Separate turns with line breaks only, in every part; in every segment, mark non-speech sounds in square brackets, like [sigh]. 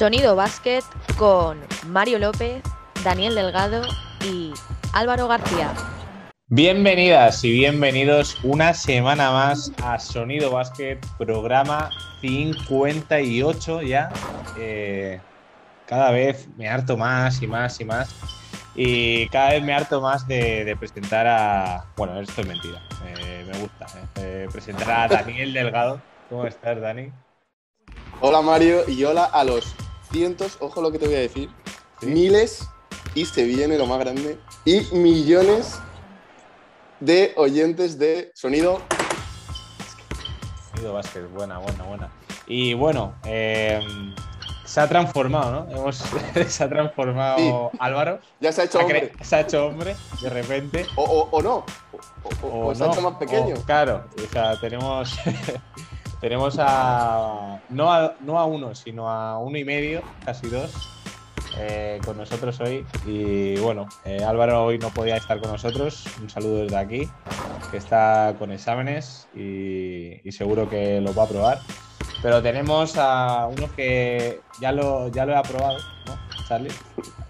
Sonido Básquet con Mario López, Daniel Delgado y Álvaro García.
Bienvenidas y bienvenidos una semana más a Sonido Básquet, programa 58 ya. Eh, cada vez me harto más y más y más. Y cada vez me harto más de, presentar a. Bueno, esto es mentira. Eh, me gusta. Eh, presentar a Daniel Delgado. ¿Cómo estás, Dani?
Hola, Mario. Y hola a los cientos, ojo lo que te voy a decir, miles, y se viene lo más grande, y millones de oyentes de sonido.
Sonido básquet, buena, buena, buena. Y bueno, em, se ha transformado, ¿no? [laughs] se ha transformado Álvaro.
Ya se ha hecho hombre.
Se ha hecho hombre, de repente.
O, no. O, se ha hecho más pequeño.
claro, o sea, tenemos. [laughs] tenemos a no, a no a uno, sino a uno y medio, casi dos, eh, con nosotros hoy. Y bueno, eh, Álvaro hoy no podía estar con nosotros. Un saludo desde aquí, que está con exámenes y, seguro que lo va a probar. Pero tenemos a uno que ya lo, ya lo he aprobado, ¿no, Charlie?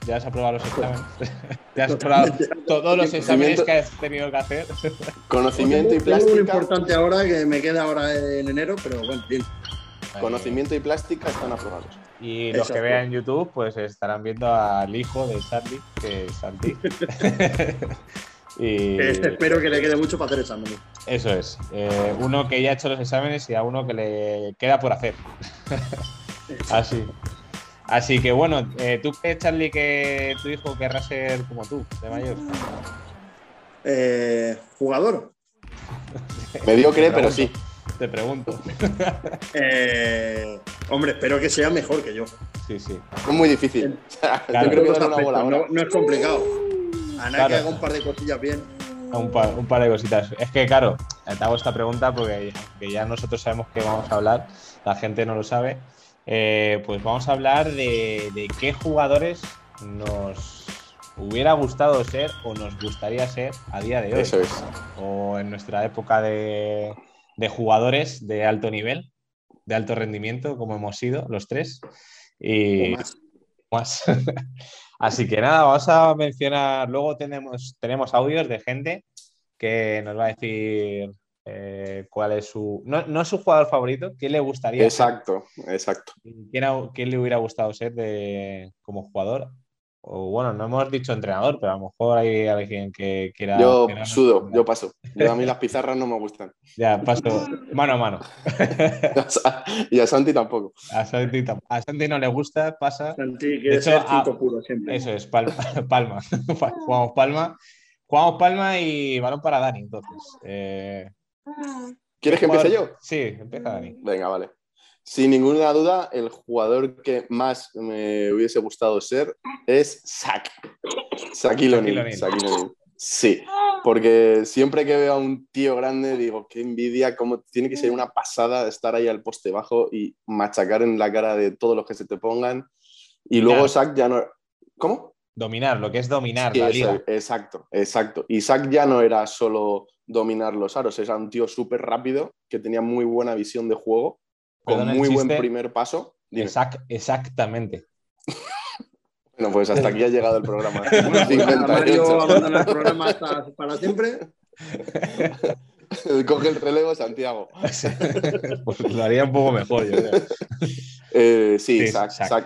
Ya has aprobado los exámenes. [laughs] ya has aprobado todos los exámenes que has tenido que hacer.
Conocimiento y plástica.
Es muy importante ahora que me queda ahora en enero, pero bueno, bien.
Conocimiento y plástica están aprobados.
Y los que vean YouTube, pues estarán viendo al hijo de Charlie, que es Santi. [laughs] [laughs]
y... Este espero que le quede mucho para hacer exámenes.
Eso es. Eh, uno que ya ha hecho los exámenes y a uno que le queda por hacer. Así. Así que bueno, eh, ¿tú crees, Charlie, que tu hijo querrá ser como tú, de mayor?
Eh, ¿Jugador? [laughs]
Mediocre, pero sí.
Te pregunto. [laughs]
Eh, hombre, espero que sea mejor que yo.
Sí, sí.
Es muy difícil. [laughs]
yo creo que una bola, no, es complicado. A nada que haga un par de cosillas bien.
Un par, un par, de cositas. Es que, claro, te hago esta pregunta porque ya nosotros sabemos que vamos a hablar, la gente no lo sabe. Eh, pues vamos a hablar de, qué jugadores nos hubiera gustado ser o nos gustaría ser a día de hoy.
Eso es.
O en nuestra época de, jugadores de alto nivel, de alto rendimiento, como hemos sido los tres. Y más. [laughs] Así que nada, vamos a mencionar, luego tenemos, tenemos audios de gente que nos va a decir eh, cuál es su. No, es su jugador favorito, ¿qué le gustaría?
Exacto, exacto.
¿Quién, le hubiera gustado ser de, como jugador? O bueno, no hemos dicho entrenador, pero a lo mejor hay alguien que quiera.
Yo sudo, yo paso. a mí las pizarras no me gustan.
Ya, paso mano a mano. [laughs]
y a Santi tampoco.
A Santi, a Santi no le gusta, pasa.
Santi quiere ser cinco puro siempre.
Eso es, [laughs] palma. palma. [laughs] Jugamos palma. Jugamos palma y balón para Dani, entonces. Eh,
¿Quieres que empiece yo?
Sí, empieza Dani.
Venga, vale. Sin ninguna duda, el jugador que más me hubiese gustado ser es Zach. Shaquille Sí, porque siempre que veo a un tío grande digo, qué envidia, cómo tiene que ser una pasada estar ahí al poste bajo y machacar en la cara de todos los que se te pongan. Y luego Zach ya no... ¿Cómo?
Dominar, lo que es dominar la liga.
Exacto, exacto. Y Zach ya no era solo dominar los aros. Era un tío súper rápido, que tenía muy buena visión de juego, con muy buen primer paso.
exactamente.
bueno, pues hasta aquí ha llegado el programa. [laughs]
Mario abandona el programa hasta para siempre. [laughs]
Coge el relevo Santiago. [laughs]
pues lo haría un poco mejor, yo creo.
Eh, sí,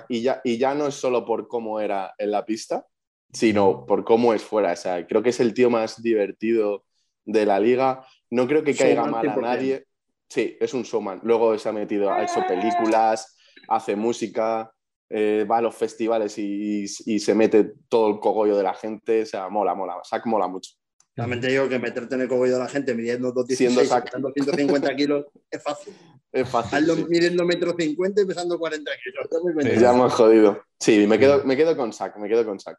Y, ya, y ya no es solo por cómo era en la pista, sino por cómo es fuera. O sea, creo que es el tío más divertido de la liga. No creo que caiga mal a nadie. Sí, es un showman. Luego se ha metido, ha hecho películas, hace música, eh, va a los festivales y, se mete todo el cogollo de la gente. O sea, mola, mola. Sac mola mucho.
Realmente digo que meterte en el cogollo de la gente midiendo 216 pesando 150 kilos es fácil.
Es fácil.
Midiendo metro 50 y pesando 40 kilos.
ya hemos jodido. Sí, me quedo, me quedo con Sac, me quedo con Sac.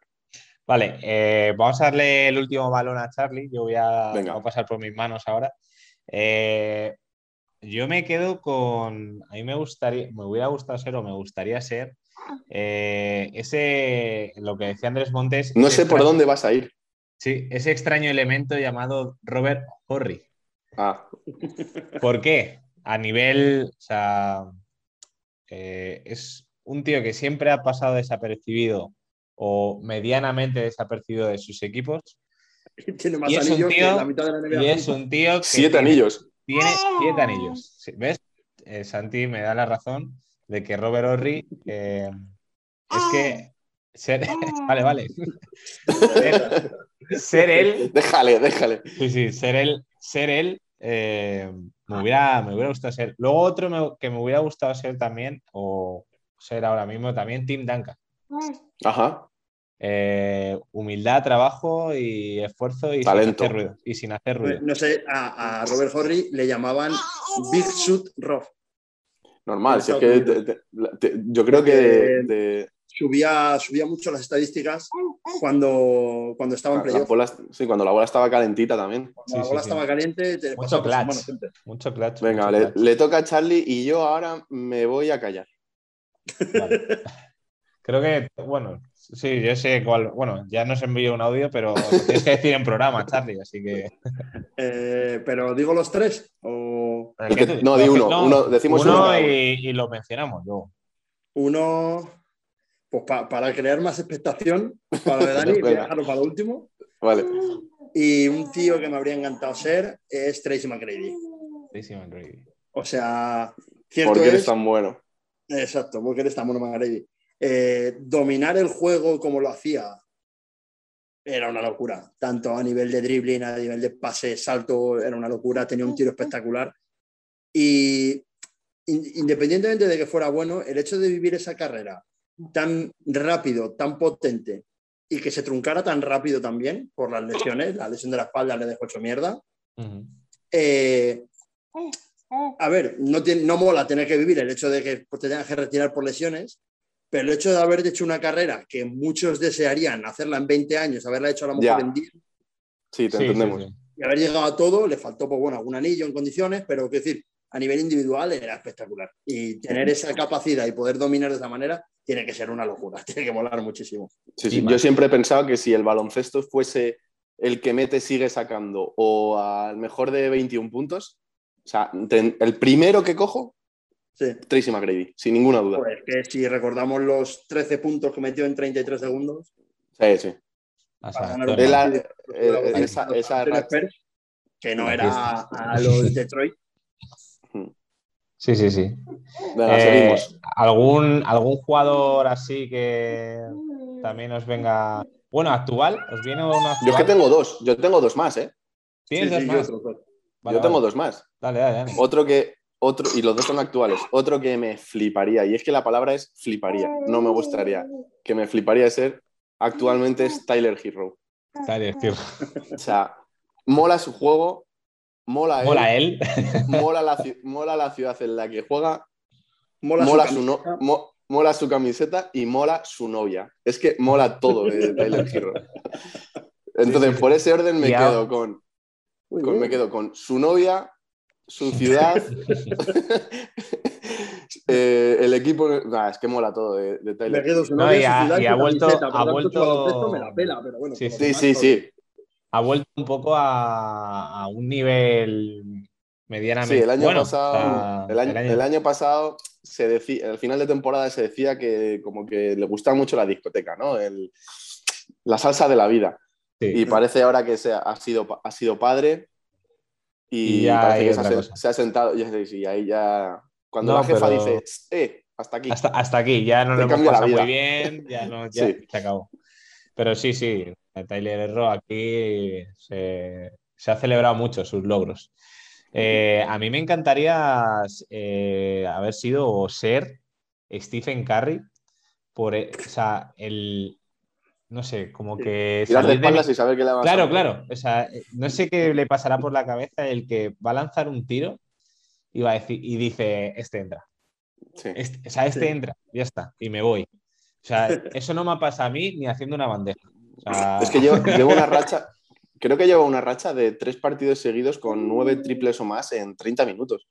Vale, eh, vamos a darle el último balón a Charlie. Yo voy a, pasar por mis manos ahora. Eh, yo me quedo con. A mí me gustaría, me hubiera gustado ser o me gustaría ser eh, ese, lo que decía Andrés Montes.
No sé por dónde vas a ir.
Sí, ese extraño elemento llamado Robert Horry.
Ah.
¿Por qué? A nivel, o sea, es un tío que siempre ha pasado desapercibido o medianamente desapercibido de sus equipos. [laughs]
Tiene más anillos que la mitad de la NBA.
Y es un tío
Siete anillos.
Tiene siete anillos. ¿Ves? Eh, Santi me da la razón de que Robert Horry eh, es que ser, [laughs] vale, vale. [laughs] ser, él.
Déjale, déjale.
Sí, sí, ser él, ser él eh, me, hubiera, me hubiera gustado ser. Luego otro que me hubiera gustado ser también, o ser ahora mismo también, Tim Duncan.
Ajá.
Eh, humildad, trabajo y esfuerzo y
Talento.
sin hacer ruido. Y sin hacer ruido.
No sé, a, Robert Horry le llamaban Big Shoot Rob.
Normal, si es que yo creo que
subía, subía mucho las estadísticas cuando, cuando estaba en playoff.
Sí, cuando la bola estaba calentita también.
Cuando la bola estaba caliente, te
mucho clutch. Mucho clutch.
Venga, le, toca a Charlie y yo ahora me voy a callar. [laughs]
Creo que, bueno, sí, yo sé cuál. Bueno, ya nos envío un audio, pero tienes que decir en programa, Charlie, así que. [laughs]
Eh, pero digo los tres. O...
No, di uno. uno decimos
uno, y, lo mencionamos luego.
Uno, pues para crear más expectación para [laughs] Dani, voy a dejarlo para lo último.
Vale.
Y un tío que me habría encantado ser es Tracy McGrady.
Tracy McGrady.
O sea, cierto
¿Por qué eres tan bueno?
Exacto, porque eres tan bueno McGrady. Eh, dominar el juego como lo hacía era una locura. Tanto a nivel de dribbling, a nivel de pase, salto, era una locura. Tenía un tiro espectacular. Y independientemente de que fuera bueno, el hecho de vivir esa carrera tan rápido, tan potente y que se truncara tan rápido también por las lesiones, la lesión de la espalda le dejó hecho mierda. Eh, a ver, no, tiene, no mola tener que vivir el hecho de que te tengas que retirar por lesiones, pero el hecho de haber hecho una carrera que muchos desearían hacerla en 20 años, haberla hecho a la mejor en 10.
Sí, te entendemos.
Y haber llegado a todo, le faltó, pues bueno, algún anillo en condiciones, pero decir, a nivel individual era espectacular. Y tener esa capacidad y poder dominar de esa manera tiene que ser una locura, [laughs] tiene que molar muchísimo.
Sí, sí. Yo siempre he pensado que si el baloncesto fuese el que mete sigue sacando o al mejor de 21 puntos, o sea, el primero que cojo Sí. Tracy McGrady, sin ninguna duda.
Pues que si recordamos los 13 puntos que metió en 33 segundos.
Sí, sí.
que no era a los [laughs] Detroit.
Sí, sí, sí. Eh, ¿algún, ¿Algún jugador así que también os venga. Bueno, actual, ¿os viene uno
Yo es que tengo dos, yo tengo dos más, ¿eh?
¿Tienes dos más?
Yo, tengo dos más.
Dale, dale, dale.
Otro que, otro, y los dos son actuales. Otro que me fliparía, y es que la palabra es fliparía, no me gustaría, que me fliparía ser actualmente es Tyler Hero.
Tyler Hero.
O sea, mola su juego, mola él.
Mola él.
mola, la, mola la ciudad en la que juega, mola, su, mola su camiseta y mola su novia. Es que mola todo de Tyler [laughs] Hero. Entonces, por ese orden me quedo con, con, me quedo con su novia, su ciudad, [laughs] eh, el equipo. es que mola todo de, de Tyler.
No, y, ha, vuelto. Ha vuelto...
Me la pela, pero bueno,
sí, sí, sí,
Ha vuelto un poco a, a un nivel medianamente.
Sí, el año pasado. el, año, el, año... pasado se decía, al final de temporada se decía que como que le gustaba mucho la discoteca, ¿no? El, la salsa de la vida. Y parece ahora que se ha, sido, ha sido padre y, ya se, ha sentado y, ahí ya. Cuando la jefa dice, eh, hasta aquí.
Hasta, aquí, ya no lo hemos pasado muy bien, ya, no, ya se acabó. Pero sí, sí, Tyler Erro aquí se, ha celebrado mucho sus logros. Eh, a mí me encantaría eh, haber sido o ser Stephen Curry por o sea, el, no sé, como que...
Tirar de espaldas y saber qué le va a
Claro, claro. O sea, eh, no sé qué le pasará por la cabeza el que va a lanzar un tiro y, va a decir, y dice, este entra. Este, o sea, este entra, ya está, y me voy. O sea, [laughs] eso no me pasa a mí ni haciendo una bandeja.
Es que llevo, llevo, una [laughs] racha, creo que llevo una racha de tres partidos seguidos con nueve triples o más en 30 minutos.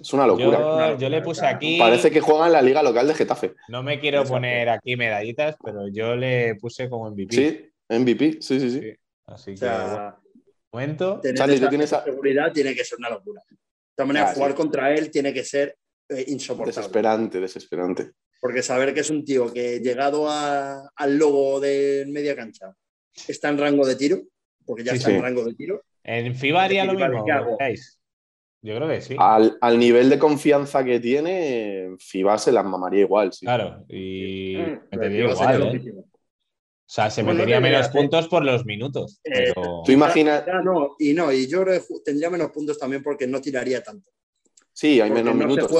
Es una locura.
Yo, le puse aquí.
Parece que juega en la liga local de Getafe.
No me quiero poner aquí medallitas, pero yo le puse como MVP.
Sí, MVP, sí, sí, sí.
Así que, momento.
Charlie, tienes seguridad tiene que ser una locura. De todas maneras, jugar contra él tiene que ser eh, insoportable.
Desesperante, desesperante.
Porque saber que es un tío que llegado al logo de media cancha está en rango de tiro, porque ya está en rango de tiro.
En FIBA haría lo mismo. Yo creo que sí.
Al, nivel de confianza que tiene, FIBA se las mamaría igual. Sí.
Claro, y mm, metería igual. ¿eh? O sea, se metería menos puntos por los minutos. Eh, pero...
Tú imaginas.
no, y no, y yo tendría menos puntos también porque no tiraría tanto.
Sí, hay menos minutos.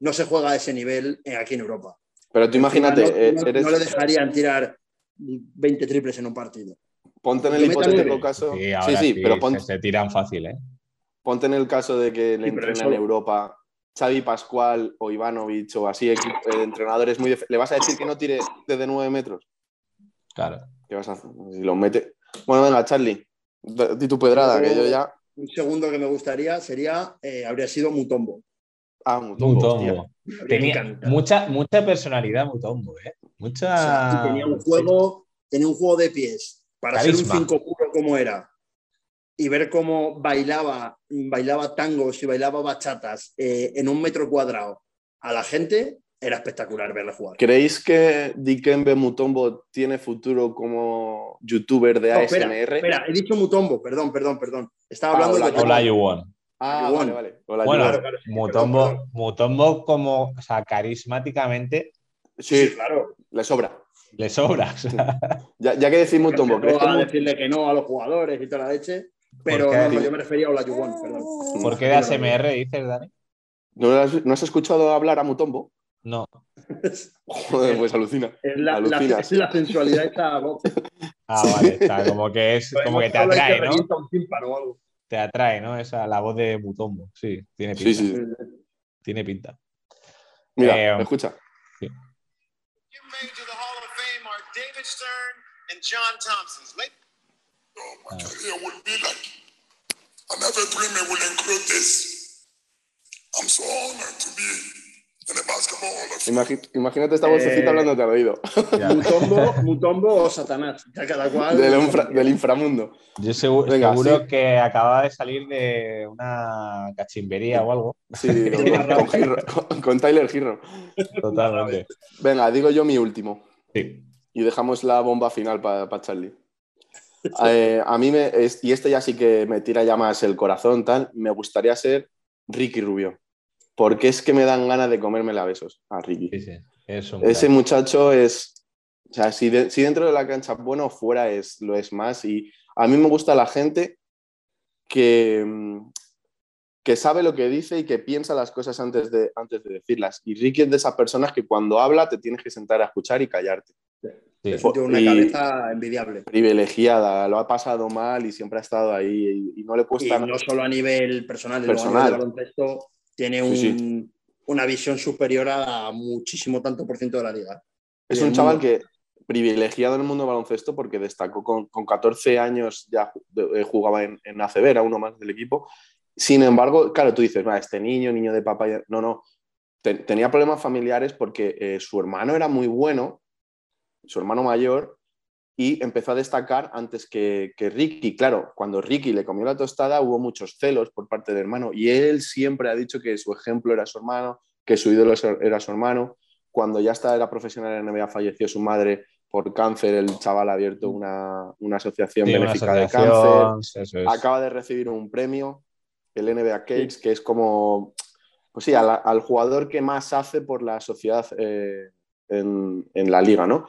no se juega a ese nivel aquí en Europa.
Pero tú imagínate.
No, no le dejarían tirar 20 triples en un partido.
Ponte en el hipotético caso.
Sí, sí, pero ponte... se, tiran fácil, ¿eh?
Ponte en el caso de que le entrenen en Europa Xavi Pascual o Ivanovic o así, entrenadores muy. ¿Le vas a decir que no tire desde 9 metros?
Claro.
¿Qué vas a hacer? Si lo mete. Bueno, venga, Charlie. Di tu pedrada, que yo ya.
Un segundo que me gustaría sería. Eh, habría sido Mutombo.
Ah, Mutombo.
Mutombo. Tenía mucha, mucha personalidad Mutombo, ¿eh? Mucha.
tenía un juego, tenía un juego de pies para ser un 5 puro como era y ver cómo bailaba, bailaba tangos y bailaba bachatas eh, en un metro cuadrado a la gente, era espectacular verle jugar.
¿Creéis que Dikembe Mutombo tiene futuro como youtuber de ASMR?
Espera, he dicho Mutombo, perdón, perdón, perdón. Estaba ah, hablando
de. Hola, Yuwon.
Ah, vale, vale.
Hola, bueno, Mutombo, Mutombo, como, o sea, carismáticamente.
sí, claro. Le sobra
le sobra. [laughs]
ya, que decimos Mutombo,
¿crees que a decirle que no a los jugadores y toda la leche? Pero yo me refería a Olajuwon, perdón.
¿Por qué de ASMR dices, Dani?
¿No has, escuchado hablar a Mutombo?
No. [laughs]
Joder, pues alucina.
Es la, la, la sensualidad esta voz.
Ah, vale, está como que es pues como que te atrae, ¿no? Te atrae, ¿no? Esa la voz de Mutombo. Sí, tiene pinta. Sí, sí. Tiene pinta.
Mira, eh, escucha. Sí. David Stern and John Thompson's late. My career will be like. I never dreamed it would include this. I'm so honored to be imagínate esta vocecita eh, hablando de oído. [laughs]
Mutombo, Mutombo o Satanás, cada cual.
Del, inframundo.
Yo seguro, seguro que acababa de salir de una cachimbería o algo.
Sí, [laughs] con, Tyler Girro.
Totalmente.
Venga, digo yo mi último.
Sí
y dejamos la bomba final para Charlie. [laughs] Eh, a mí, me, y este ya sí que me tira ya más el corazón, tal, me gustaría ser Ricky Rubio, porque es que me dan ganas de comerme la besos a Ricky. Ese muchacho es, o sea, si, si, dentro de la cancha bueno, fuera es, lo es más. Y a mí me gusta la gente que, que sabe lo que dice y que piensa las cosas antes de, antes de decirlas. Y Ricky es de esas personas que cuando habla te tienes que sentar a escuchar y callarte.
Es una cabeza envidiable.
Privilegiada, lo ha pasado mal y siempre ha estado ahí y, no le cuesta
y No solo a nivel personal, personal. a nivel tiene una visión superior a muchísimo tanto por ciento de la liga.
Es un chaval que privilegiado en el mundo del baloncesto porque destacó con, con 14 años, ya eh, jugaba en, en ACB, era uno más del equipo. Sin embargo, claro, tú dices, este niño, niño de papá, no, no, tenía problemas familiares porque eh, su hermano era muy bueno su hermano mayor, y empezó a destacar antes que, Ricky. Claro, cuando Ricky le comió la tostada hubo muchos celos por parte del hermano y él siempre ha dicho que su ejemplo era su hermano, que su ídolo era su hermano. Cuando ya estaba era profesional en NBA falleció su madre por cáncer, el chaval ha abierto una, asociación benéfica de cáncer. Acaba de recibir un premio, el NBA Cakes, que es como, pues sí, al, jugador que más hace por la sociedad eh, en, en, la liga, ¿no?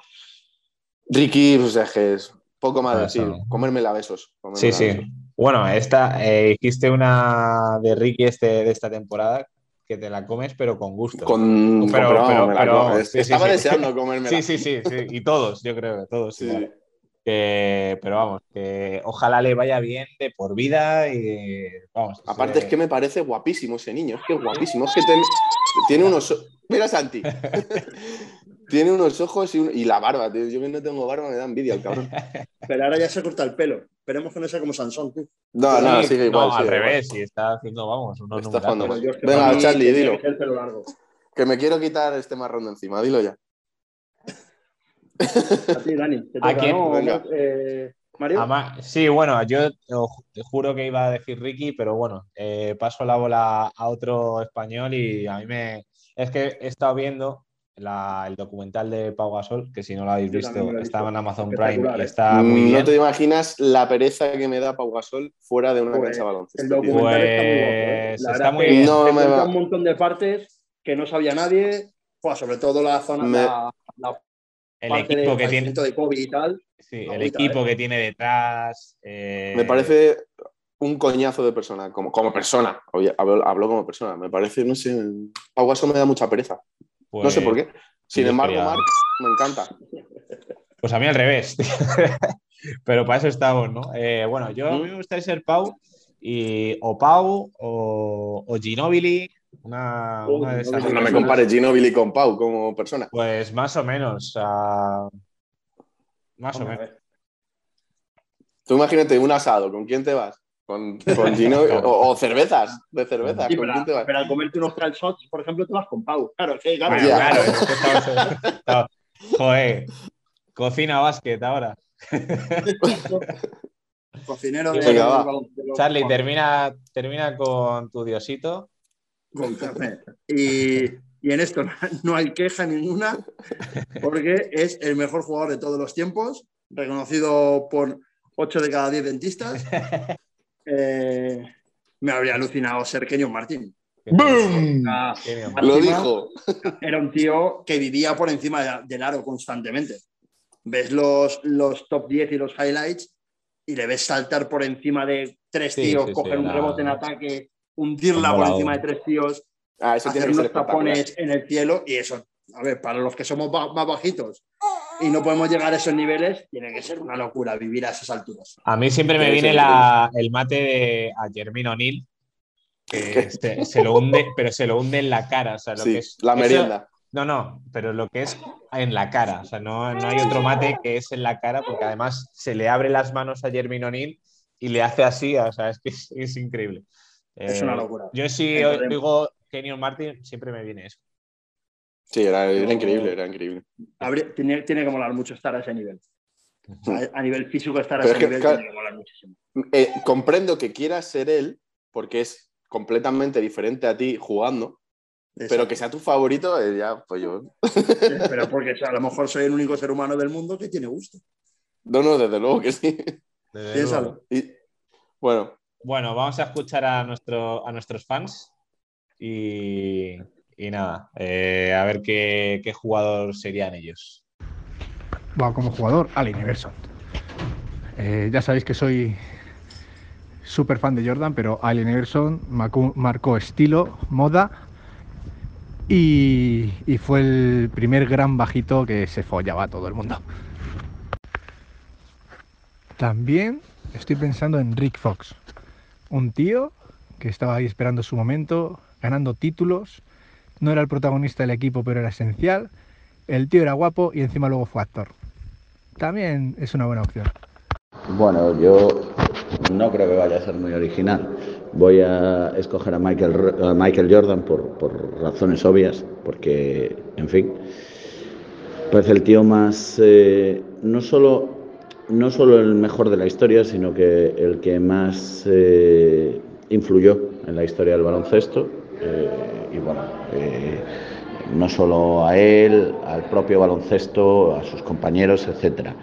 Ricky, pues es que es poco más decir, comerme la besos.
sí, sí. Bueno, esta, eh, hiciste una de Ricky este, de esta temporada que te la comes, pero con gusto.
Con,
pero, pero,
estaba deseando [laughs] comerme.
Sí, sí, sí, sí, y todos, yo creo, todos. Sí. pero vamos, que ojalá le vaya bien de por vida y vamos.
Aparte es que me parece guapísimo ese niño, es que es guapísimo, es que tiene unos... Mira Santi, [laughs] tiene unos ojos y, la barba, tío. Yo que no tengo barba me da envidia el cabrón. [laughs]
Pero ahora ya se corta el pelo. Esperemos que no sea como Sansón, tú.
No, no, sigue igual.
No, al revés, y está haciendo, vamos, unos está
Venga, Charlie, dilo. Que me quiero quitar este marrón de encima, dilo ya. [laughs]
A ti, Dani.
¿A quién? Eh, Mario. sí, bueno, yo te juro que iba a decir Ricky, pero bueno, eh, paso la bola a otro español y a mí me. Es que he estado viendo el documental de Pau Gasol, que si no lo habéis visto, estaba en Amazon Prime y está muy bien.
No te imaginas la pereza que me da Pau Gasol fuera de una pues, cancha de baloncesto.
El documental está muy ¿eh?
Pues, está muy bien.
No, me un montón de partes que no sabía nadie, sobre todo la zona,
el equipo que tiene
de COVID y tal.
Sí, el equipo ¿eh? que tiene detrás. Eh,
me parece un coñazo de persona, como, como persona. hablo, como persona. Me parece, no sé, Pau Gasol me da mucha pereza. no sé por qué. Pues, Sin embargo, Marx me encanta.
Pues a mí al revés. [laughs] Pero para eso estamos, ¿no? Eh, bueno, yo a mí me gustaría ser Pau y o Pau o, o Ginobili, una, de esas.
No me compares Ginobili con Pau como persona.
Pues más o menos. más o menos.
Tú imagínate un asado, ¿con quién te vas? Con, [laughs] con Gino o, cervezas, de cervezas. ¿con
pero,
quién te vas?
pero al comerte unos calzots, por ejemplo, te vas con Pau. Claro,
sí, claro. claro, Joder, cocina básquet ahora. [laughs]
Cocinero de,
Charlie, termina, termina con tu diosito.
Con café. Y, y en esto [laughs] no hay queja ninguna, porque es el mejor jugador de todos los tiempos, reconocido por 8 de cada 10 dentistas. Eh, me habría alucinado ser Kenyon Martín.
¡Bum! Lo dijo.
Era un tío que vivía por encima del aro constantemente. Ves los, los top 10 y los highlights y le ves saltar por encima de tres tíos, coger un rebote en ataque, hundirla por encima de tres tíos,
ah, hacer
unos tapones en el cielo y eso. A ver, para los que somos más bajitos y no podemos llegar a esos niveles, tiene que ser una locura vivir a esas alturas.
A mí siempre me viene el mate de a Germín O'Neill, que se, lo hunde, pero se lo hunde en la cara. O sea, lo que es,
la merienda.
no, no, pero lo que es en la cara. O sea, no, no, hay otro mate que es en la cara, porque además se le abre las manos a Germín O'Neill y le hace así. O sea, es que es, increíble.
Es una eh, locura.
Yo si digo Kenyon Martin, siempre me viene eso.
Sí, era, increíble, era increíble.
tiene, tiene, que molar mucho estar a ese nivel. A, nivel físico estar a ese nivel tiene que molar muchísimo.
Eh, comprendo que quieras ser él, porque es completamente diferente a ti jugando, pero que sea tu favorito, eh, ya, pues yo.
pero porque a lo mejor soy el único ser humano del mundo que tiene gusto.
No, no, desde luego que sí.
Piénsalo.
bueno.
Bueno, vamos a escuchar a, nuestro, a nuestros fans y, y nada, eh, a ver qué, jugador serían ellos.
Bueno, como jugador, Allen Iverson. Eh, ya sabéis que soy súper fan de Jordan, pero Allen Iverson marcó, estilo, moda y, y, fue el primer gran bajito que se follaba a todo el mundo. También estoy pensando en Rick Fox, un tío que estaba ahí esperando su momento, ganando títulos no era el protagonista del equipo, pero era esencial. El tío era guapo y encima luego fue actor. También es una buena opción.
Bueno, yo no creo que vaya a ser muy original. Voy a escoger a Michael, Jordan por, razones obvias, porque, en fin, parece el tío más, eh, no, solo, no solo el mejor de la historia, sino que el que más eh, influyó en la historia del baloncesto. Eh, y bueno, eh, no solo a él, al propio baloncesto, a sus compañeros, etcétera.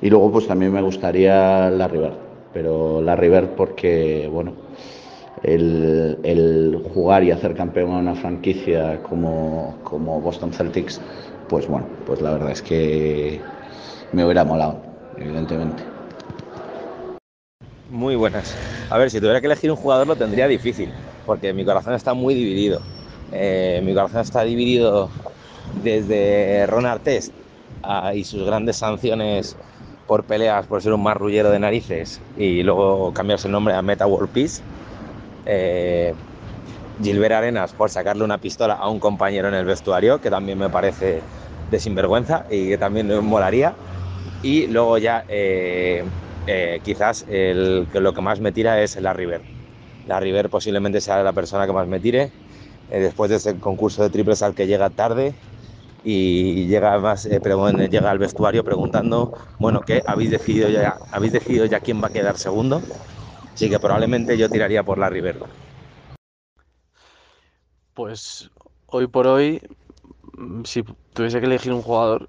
Y luego pues también me gustaría la River, pero la River porque bueno, el, jugar y hacer campeón a una franquicia como, como Boston Celtics, pues bueno, pues la verdad es que me hubiera molado, evidentemente.
Muy buenas. A ver, si tuviera que elegir un jugador lo tendría difícil, porque mi corazón está muy dividido. Eh, mi corazón está dividido desde Ron Artest y sus grandes sanciones por peleas por ser un marrullero de narices y luego cambiarse el nombre a Meta World Peace. Eh, Gilbert Arenas por sacarle una pistola a un compañero en el vestuario, que también me parece de sinvergüenza y que también me molaría. Y luego ya eh, quizás lo que más me tira es la River. La River posiblemente sea la persona que más me tire después de ese concurso de triples al que llega tarde y llega más eh, llega al vestuario preguntando bueno qué habéis decidido ya habéis decidido ya quién va a quedar segundo así que probablemente yo tiraría por la River
pues hoy por hoy si tuviese que elegir un jugador,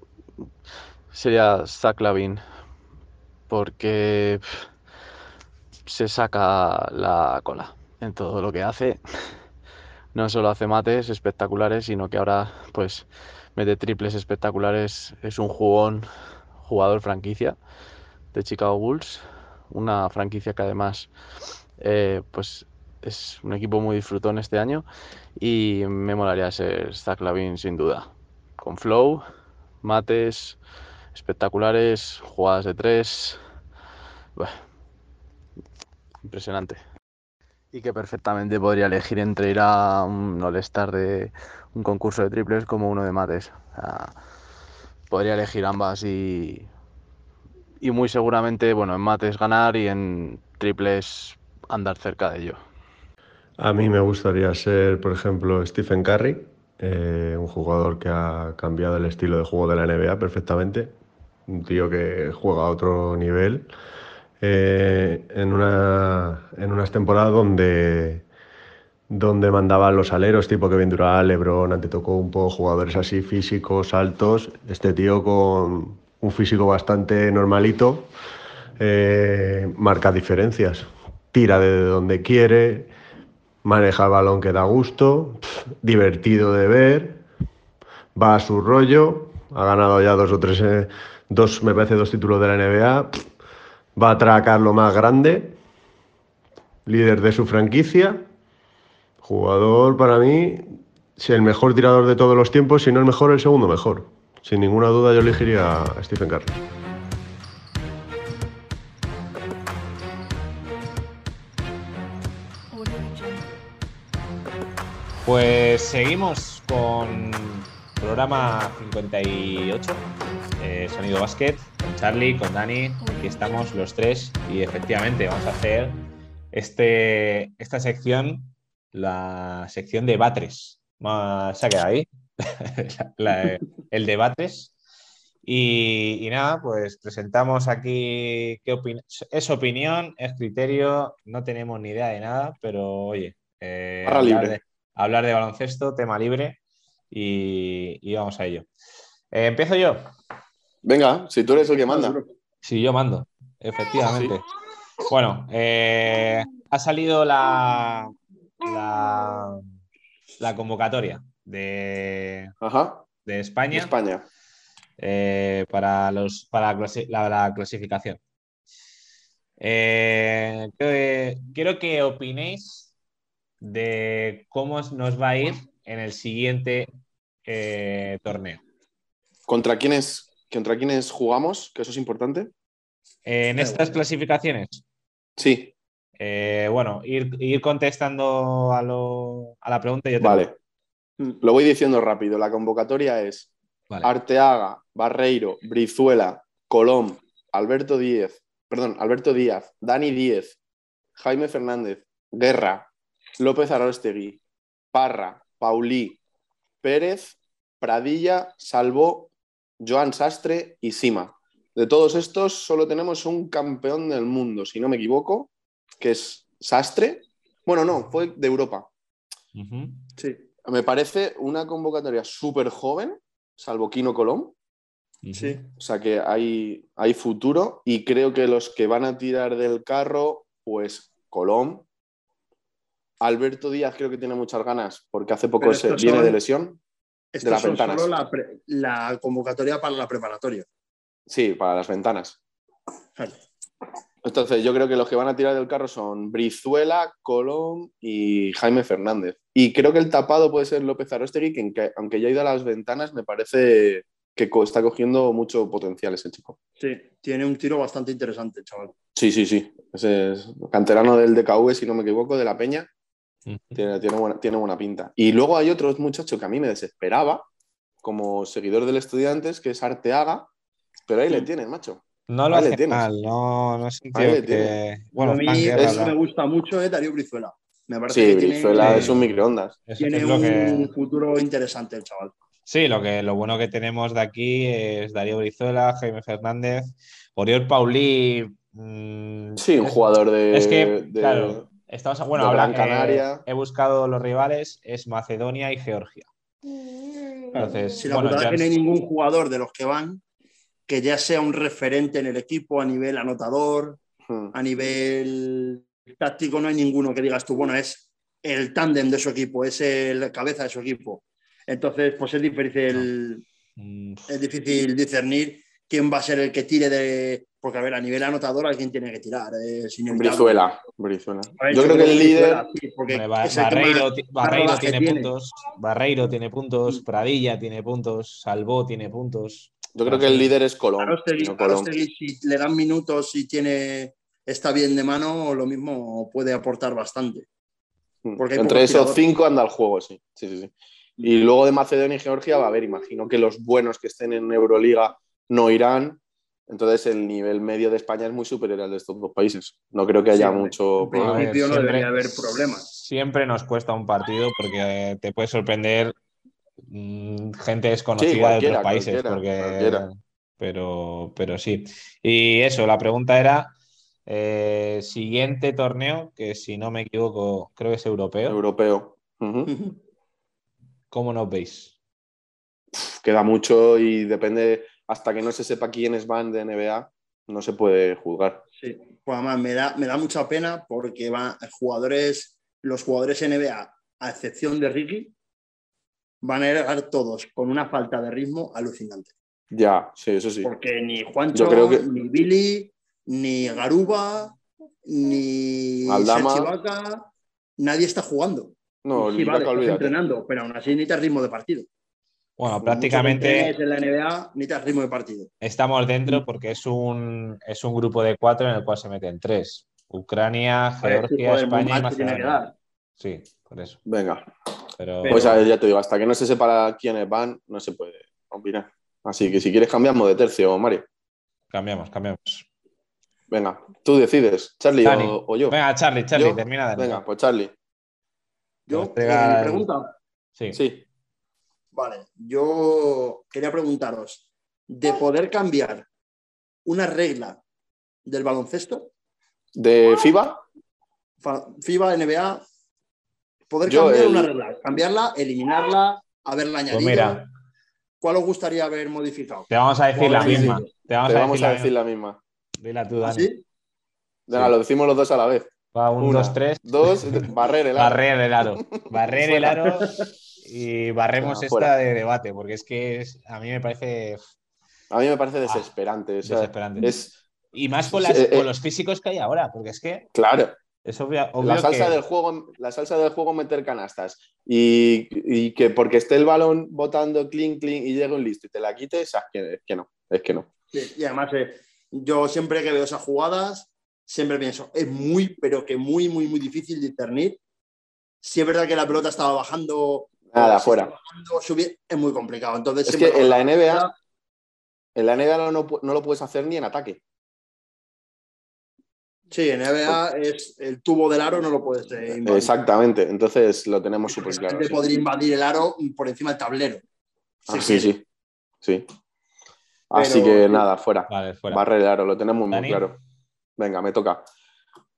sería Zach Lavin, porque se saca la cola en todo lo que hace. No solo hace mates espectaculares, sino que ahora pues mete triples espectaculares. Es un jugón, jugador franquicia de Chicago Bulls, una franquicia que además eh, pues es un equipo muy disfrutón este año y me molaría ser Zach Lavin sin duda. Con flow, mates espectaculares, jugadas de tres. impresionante. Y que perfectamente podría elegir entre ir a un All-Star de un concurso de triples como uno de mates. podría elegir ambas y, y muy seguramente, bueno, en mates ganar y en triples andar cerca de ello.
A mí me gustaría ser, por ejemplo, Stephen Curry, eh, un jugador que ha cambiado el estilo de juego de la NBA perfectamente, un tío que juega a otro nivel, eh, en, una, en unas temporadas donde, donde mandaban los aleros, tipo Kevin Durant, LeBron, Antetokounmpo, jugadores así físicos, altos, este tío con un físico bastante normalito, eh, marca diferencias, tira de donde quiere, maneja el balón que da gusto, divertido de ver, va a su rollo, ha ganado ya dos o tres, eh, dos, me parece dos títulos de la NBA, va a atracar lo más grande, líder de su franquicia, jugador para mí, si el mejor tirador de todos los tiempos, si no el mejor, el segundo mejor. Sin ninguna duda yo elegiría a Stephen Curry.
Pues seguimos con programa 58, eh, Sonido Basket, con Charlie, con Dani, aquí estamos los tres y efectivamente vamos a hacer este, esta sección, la sección de Batres. Se ha quedado ahí, [laughs] el de Batres. Y, nada, pues presentamos aquí qué es opinión, es criterio, no tenemos ni idea de nada, pero oye,
eh, libre
hablar de baloncesto, tema libre, y, vamos a ello. Eh, ¿Empiezo yo?
Venga, si tú eres el que manda.
Sí, yo mando, efectivamente. Bueno, eh, ha salido la, la, convocatoria de, de España,
España.
Eh, para, los, para la, clasificación. quiero que opinéis de cómo nos va a ir en el siguiente eh, torneo.
¿Contra quiénes, ¿Contra quiénes jugamos? Que eso es importante.
en estas clasificaciones.
Sí.
Eh, bueno, ir, contestando a, la pregunta. Yo
vale. Lo voy diciendo rápido. La convocatoria es Arteaga, Barreiro, Brizuela, Colón, Alberto Díez, perdón, Alberto Díaz, Dani Díez, Jaime Fernández, Guerra, López Arostegui, Parra, Paulí, Pérez, Pradilla, Salvo, Joan Sastre y Sima. De todos estos, solo tenemos un campeón del mundo, si no me equivoco, que es Sastre. Bueno, no, fue de Europa. Sí. Me parece una convocatoria súper joven, salvo Kino Colón.
Sí.
O sea que hay, hay futuro y creo que los que van a tirar del carro, pues Colón, Alberto Díaz creo que tiene muchas ganas porque hace poco se viene de lesión.
De las ventanas. Solo la, convocatoria para la preparatoria.
Sí, para las ventanas. Entonces, yo creo que los que van a tirar del carro son Brizuela, Colón y Jaime Fernández. Y creo que el tapado puede ser López Arostegui, que aunque ya ha ido a las ventanas, me parece que está cogiendo mucho potencial ese chico.
Sí, tiene un tiro bastante interesante, chaval.
Sí, sí, sí. Ese es canterano del DKV, si no me equivoco, de la Peña. Tiene, tiene, buena, pinta. Y luego hay otro muchacho que a mí me desesperaba, como seguidor del Estudiantes, que es Arteaga, pero ahí le tienes, macho.
No lo hace mal, no, no es un tío que...
Bueno, a mí eso me gusta mucho, es Darío Brizuela. Me
parece sí, Brizuela es un microondas.
tiene un futuro interesante el chaval.
Sí, lo, que, lo bueno que tenemos de aquí es Darío Brizuela, Jaime Fernández, Oriol Paulí.
Mm, sí, un jugador de.
Es que, claro, Estamos, bueno, ahora Canaria. he buscado los rivales, es Macedonia y Georgia. Entonces,
si la bueno, es que no hay ningún jugador de los que van que ya sea un referente en el equipo a nivel anotador, hmm. a nivel táctico, no hay ninguno que digas tú, bueno, es el tándem de su equipo, es el cabeza de su equipo. Entonces, pues es difícil, es difícil discernir quién va a ser el que tire de. Porque, a ver, a nivel anotador, alguien tiene que tirar.
Brizuela, Brizuela. Yo creo que el líder.
Barreiro, tiene, puntos. Barreiro tiene puntos. Pradilla tiene puntos. Salvó tiene puntos.
Yo creo que el líder es Colón.
si le dan minutos y tiene, está bien de mano, lo mismo puede aportar bastante.
Hmm. Entre esos cinco anda el juego, sí. sí, sí, sí. Y luego de Macedonia y Georgia va a haber, imagino que los buenos que estén en Euroliga no irán. Entonces el nivel medio de España es muy superior al de estos dos países. No creo que haya mucho
problema. En principio no debería haber problemas.
Siempre nos cuesta un partido porque te puede sorprender mm, gente desconocida de otros países. Pero, pero sí. Y eso, la pregunta era. Eh, siguiente torneo, que si no me equivoco, creo que es europeo.
Europeo.
¿Cómo nos veis?
Queda mucho y depende hasta que no se sepa quiénes van de NBA, no se puede juzgar.
Sí, pues además me da, me da mucha pena porque van jugadores, los jugadores NBA, a excepción de Ricky, van a llegar todos con una falta de ritmo alucinante.
Ya, sí, eso sí.
Porque ni Juancho, ni Billy, ni Garuba, ni Chivaca, nadie está jugando.
No, sí, vale,
entrenando, pero aún así necesita ritmo de partido.
Bueno, prácticamente.
En la NBA necesitas ritmo de partido.
Estamos dentro porque es un, es un grupo de cuatro en el cual se meten tres: Ucrania, Georgia, España y Macedonia. Sí, por eso.
Venga. Pero... Pues ya te digo, hasta que no se sepa quiénes van, no se puede opinar. Así que si quieres cambiamos de tercio, Mario.
Cambiamos, cambiamos.
Venga, tú decides, Charlie o, yo.
Venga, Charlie, Charlie, termina de
Venga, pues Charlie.
¿Yo? ¿Me pregunta?
Sí.
Sí.
Vale, yo quería preguntaros, de poder cambiar una regla del baloncesto.
¿De FIBA?
FIBA, NBA, poder cambiar una regla, cambiarla, eliminarla, haberla pues añadido. mira, ¿Cuál os gustaría haber modificado?
Te vamos a decir la misma.
Te vamos, a, decir, la misma.
Dila tú, ¿Ah, Dani.
¿Sí?
Venga, lo decimos los dos a la vez.
Va, un, dos, tres.
Dos, barrer el aro.
Barrer el aro. [laughs] Barrer el aro y barremos esta de debate, porque es que a mí me parece.
A mí me parece desesperante.
desesperante. Y más con, las, eh, los físicos que hay ahora, porque es que.
Claro.
Es obvio,
la, salsa del juego, la salsa del juego meter canastas y, que porque esté el balón botando clean, clean y llegue un listo y te la quites, es que, que no, es que no.
y además, eh, yo siempre que veo esas jugadas, siempre pienso, es muy, pero que muy, muy, muy difícil discernir. Si es verdad que la pelota estaba bajando
Nada, fuera.
es muy complicado. Entonces,
es que en la NBA, en la NBA no, lo puedes hacer ni en ataque.
Sí, en NBA es el tubo del aro, no lo puedes eh,
invadir. Exactamente, entonces lo tenemos súper claro.
Sí. poder invadir el aro por encima del tablero.
Ah, sí, sí, sí. Así que nada, fuera. Vale, fuera. Barrer el aro, lo tenemos muy claro. Venga, me toca.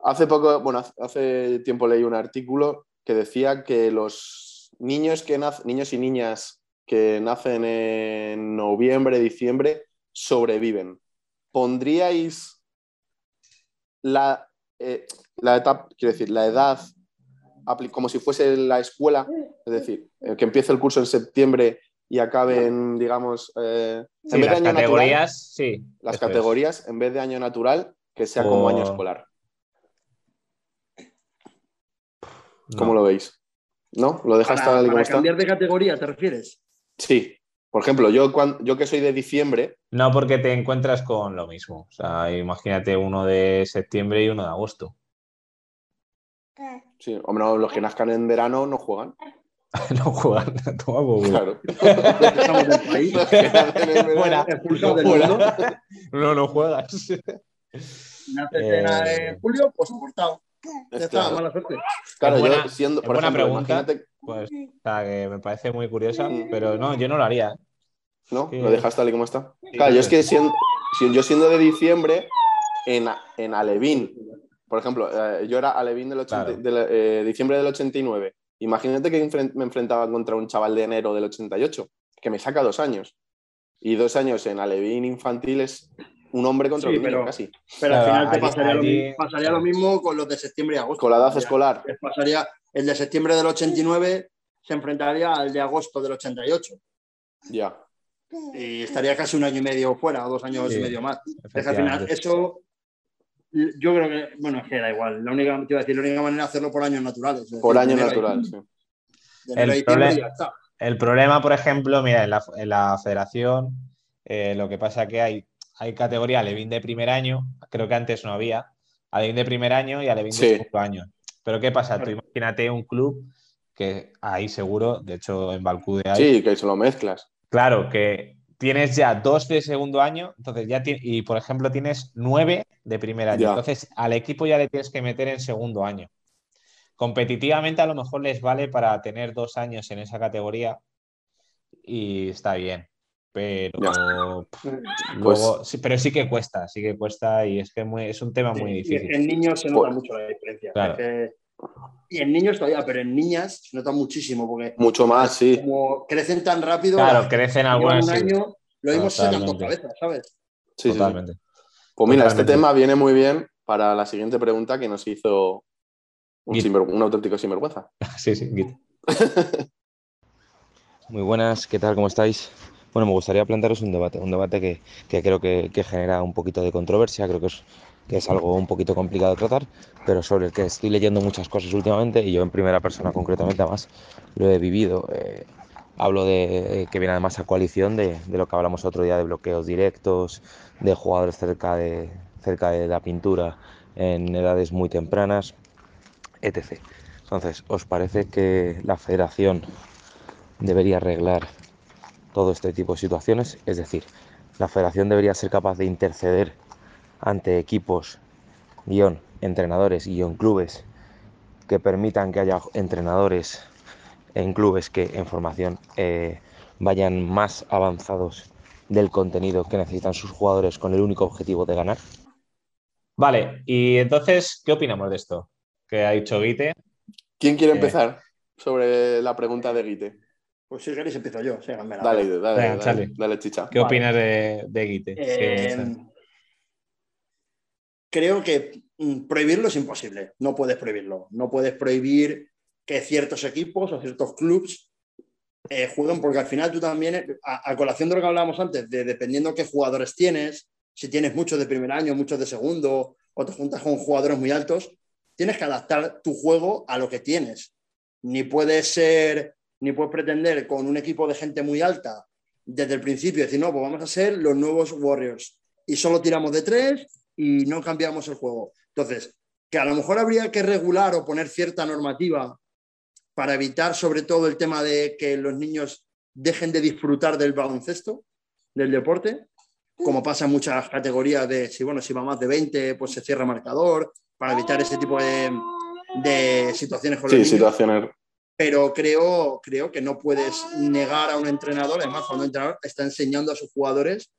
Hace poco, bueno, hace tiempo leí un artículo que decía que los niños, que niños y niñas que nacen en noviembre, diciembre, sobreviven. ¿Pondríais la, eh, la etapa, quiero decir, la edad como si fuese la escuela, es decir, eh, que empiece el curso en septiembre y acabe en, digamos, eh,
en vez de año categorías, sí,
las categorías, en vez de año natural, que sea como año escolar. ¿Cómo lo veis? ¿No? ¿Lo dejas
para, para cambiar de categoría, te refieres?
Sí. Por ejemplo, yo, cuando, yo que soy de diciembre.
No, porque te encuentras con lo mismo. O sea, imagínate uno de septiembre y uno de agosto.
Sí, hombre, los que nazcan en verano no juegan. [laughs]
no juegan, [laughs] toma
Claro. [laughs]
Del país.
Fuera. No, no juegas.
Naces eh... en julio, pues cortado. Ya está, mala suerte.
Claro, yo siendo. Por
buena pregunta. Pues, que me parece muy curiosa, pero no, yo no lo haría.
¿No? ¿Lo dejas tal y como está? claro, yo es que siendo, yo siendo de diciembre, en, en Alevín, por ejemplo, eh, yo era Alevín del de, eh, diciembre del 89. Imagínate que me enfrentaba contra un chaval de enero del 88, que me saca dos años. Y dos años en Alevín infantil es un hombre contra
Sí,
un niño,
pero-
casi.
Pero al final te
allí-
pasaría, lo,
allí-
pasaría lo mismo con los de septiembre y agosto.
Con la edad escolar.
pasaría, el de septiembre del 89 se enfrentaría al de agosto del 88
Ya.
y estaría casi un año y medio fuera, o dos años
Sí,
y medio más. Es que al final eso, yo creo que, bueno, es que da igual. La única, te iba a decir, la única manera de hacerlo por años naturales.
Por
de
año
enero a-
natural, sí.
El problema, por ejemplo, mira, en la, en la federación, eh, lo que pasa es que hay, hay categoría Alevín de primer año, creo que antes no había, Alevín de primer año y Alevín de
Sí.
segundo año. Pero ¿qué pasa? Tú imagínate un club que ahí seguro, de hecho en Balcude hay,
Sí, que eso lo mezclas.
claro, que tienes ya dos de segundo año, entonces ya ti- y por ejemplo tienes nueve de primer año,
Ya.
entonces al equipo ya le tienes que meter en segundo año. Competitivamente a lo mejor les vale para tener dos años en esa categoría y está bien, pero pff, luego, sí, pero sí que cuesta, sí que cuesta y es que es muy- es un tema muy difícil.
en niños se nota
Pues-
mucho la diferencia.
Claro.
Es que- y en niños todavía, pero en niñas se nota muchísimo porque
Mucho más, sí.
como crecen tan rápido,
Claro, crecen algunas.
un
sí,
año, lo mismo se sacan dos
Totalmente.
cabezas, ¿sabes?
Sí, sí, sí.
totalmente.
Pues mira, este tema viene muy bien para la siguiente pregunta que nos hizo un, un auténtico sinvergüenza. [laughs]
Sí, sí. [laughs]
Muy buenas, ¿qué tal? ¿Cómo estáis? Bueno, me gustaría plantearos un debate, un debate que, que creo que, que genera un poquito de controversia, creo que es, que es algo un poquito complicado de tratar, pero sobre el que estoy leyendo muchas cosas últimamente y yo en primera persona concretamente además lo he vivido. eh, hablo de eh, que viene además a coalición de, de lo que hablamos otro día de bloqueos directos, de jugadores cerca de, cerca de la pintura en edades muy tempranas, etc. Entonces, ¿os parece que la federación debería arreglar todo este tipo de situaciones? Es decir, la federación debería ser capaz de interceder ante equipos, guion, entrenadores, guion, clubes, que permitan que haya entrenadores en clubes que en formación eh, vayan más avanzados del contenido que necesitan sus jugadores con el único objetivo de ganar.
Vale, y entonces, ¿qué opinamos de esto? Que ha dicho Guite.
¿Quién quiere
Eh.
empezar sobre la pregunta de Guite?
Pues si queréis empiezo yo. sí,
Dale, dale, dale, dale, chicha.
¿Qué
Vale.
opinas de, de Guite?
Eh, creo que mm, prohibirlo es imposible. No puedes prohibirlo. No puedes prohibir que ciertos equipos o ciertos clubes eh, jueguen, porque al final tú también, a, a colación de lo que hablábamos antes, de dependiendo qué jugadores tienes, si tienes muchos de primer año, muchos de segundo, o te juntas con jugadores muy altos, tienes que adaptar tu juego a lo que tienes. Ni puedes ser, ni puedes pretender con un equipo de gente muy alta desde el principio decir, no, pues vamos a ser los nuevos Warriors y solo tiramos de tres y no cambiamos el juego. Entonces, que a lo mejor habría que regular o poner cierta normativa para evitar sobre todo el tema de que los niños dejen de disfrutar del baloncesto, del deporte, como pasa en muchas categorías de, si bueno, si va más de 20, pues se cierra marcador, para evitar ese tipo de, de situaciones con los niños
situaciones.
Pero creo, creo que no puedes negar a un entrenador, además cuando un entrenador está enseñando a sus jugadores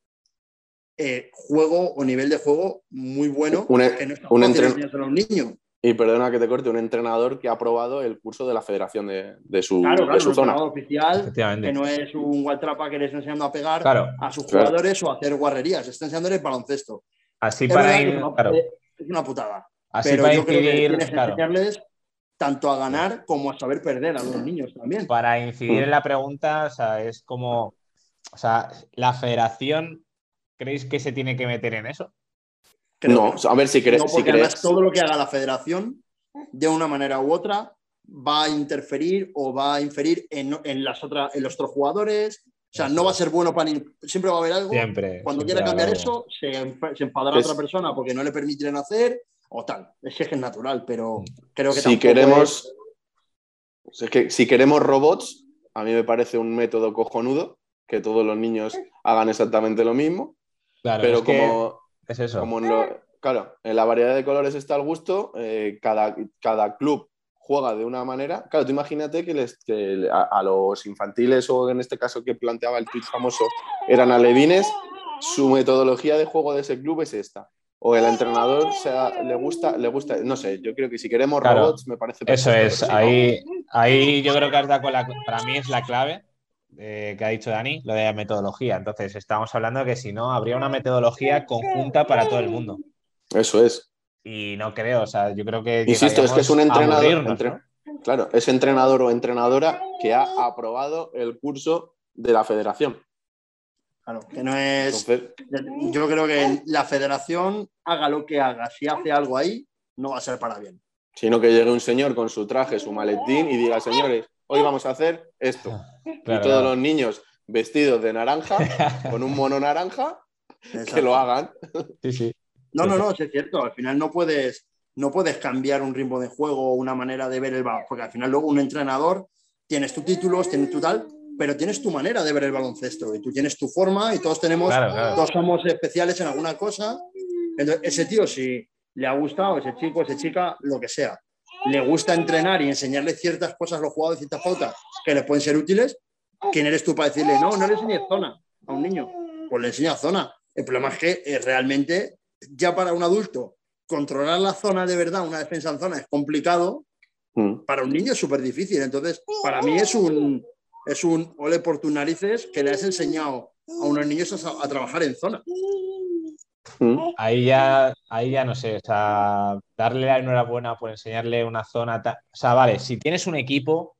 eh, juego o nivel de juego muy bueno,
Un-
que no es tan
un
fácil
entren-
enseñárselo a un niño.
Y perdona que te corte, un entrenador que ha aprobado el curso de la federación de, de su,
Claro,
de
claro,
su
un
zona.
entrenador oficial, que no es un Waltrapa que le está enseñando a pegar
Claro,
a sus
Claro.
jugadores o a hacer guarrerías, está enseñándoles baloncesto.
así
Es
para ir,
es una,
claro,
es una putada,
así
pero
para
yo creo que
incidir,
tienes que
claro,
enseñarles tanto a ganar como a saber perder a los niños también.
para incidir en la pregunta, o sea, es como, o sea, la federación, ¿creéis que se tiene que meter en eso?
Creo
No,
que
a ver si crees.
No,
si
porque
crees
además todo lo que haga la federación, de una manera u otra, va a interferir o va a inferir en, en las otras, en los otros jugadores. O sea, no va a ser bueno para ni... Siempre va a haber algo.
Siempre.
Cuando
siempre
quiera cambiar eso, se, se enfadará
es-
otra persona porque no le permitirán hacer o tal. Es que es natural, pero creo que
si
tampoco
queremos,
es-
es que si queremos robots, a mí me parece un método cojonudo que todos los niños hagan exactamente lo mismo,
Claro,
pero
es que
como,
es eso.
como en lo- claro, en la variedad de colores está el gusto, eh, cada, cada club juega de una manera. Claro, tú imagínate que, les, que a, a los infantiles o en este caso que planteaba el tweet famoso eran alevines, su metodología de juego de ese club es esta. O el entrenador sea, le gusta, le gusta, no sé, yo creo que si queremos
Claro,
robots me parece
Eso es,
no-
ahí, ahí yo creo que has dado con la, para mí es la clave. eh, que ha dicho Dani, lo de la metodología. Entonces, estamos hablando de que si no, habría una metodología conjunta para todo el mundo.
Eso es.
Y no creo, o sea, yo creo que.
Insisto, es que es un entrenador. Claro, es entrenador o entrenadora que ha aprobado el curso de la federación.
Claro, que no es. yo creo que la federación, haga lo que haga, si hace algo ahí, no va a ser para bien.
Sino que llegue un señor con su traje, su maletín y diga, señores, hoy vamos a hacer esto. y todos los niños vestidos de naranja, con un mono naranja, que lo hagan.
Sí, sí.
No, no, no, es cierto. Al final no puedes, no puedes cambiar un ritmo de juego o una manera de ver el balón, porque al final luego un entrenador tienes tus títulos, tienes tu tal, pero tienes tu manera de ver el baloncesto y tú tienes tu forma y todos tenemos, todos somos especiales en alguna cosa. Entonces, ese tío, si le ha gustado, ese chico, esa chica, lo que sea, le gusta entrenar y enseñarle ciertas cosas a los jugadores, ciertas pautas que les pueden ser útiles, ¿quién eres tú para decirle, no, no le enseñes zona a un niño? Pues le enseña zona. El problema es que eh, realmente, ya para un adulto, controlar la zona de verdad, una defensa en zona, es complicado. Mm. Para un niño es súper difícil. Entonces, para mí es un, es un ole por tus narices que le has enseñado a unos niños a, trabajar en zona.
Mm. Ahí ya, ahí ya no sé, o sea, darle la enhorabuena por enseñarle una zona. O sea, vale, si tienes un equipo,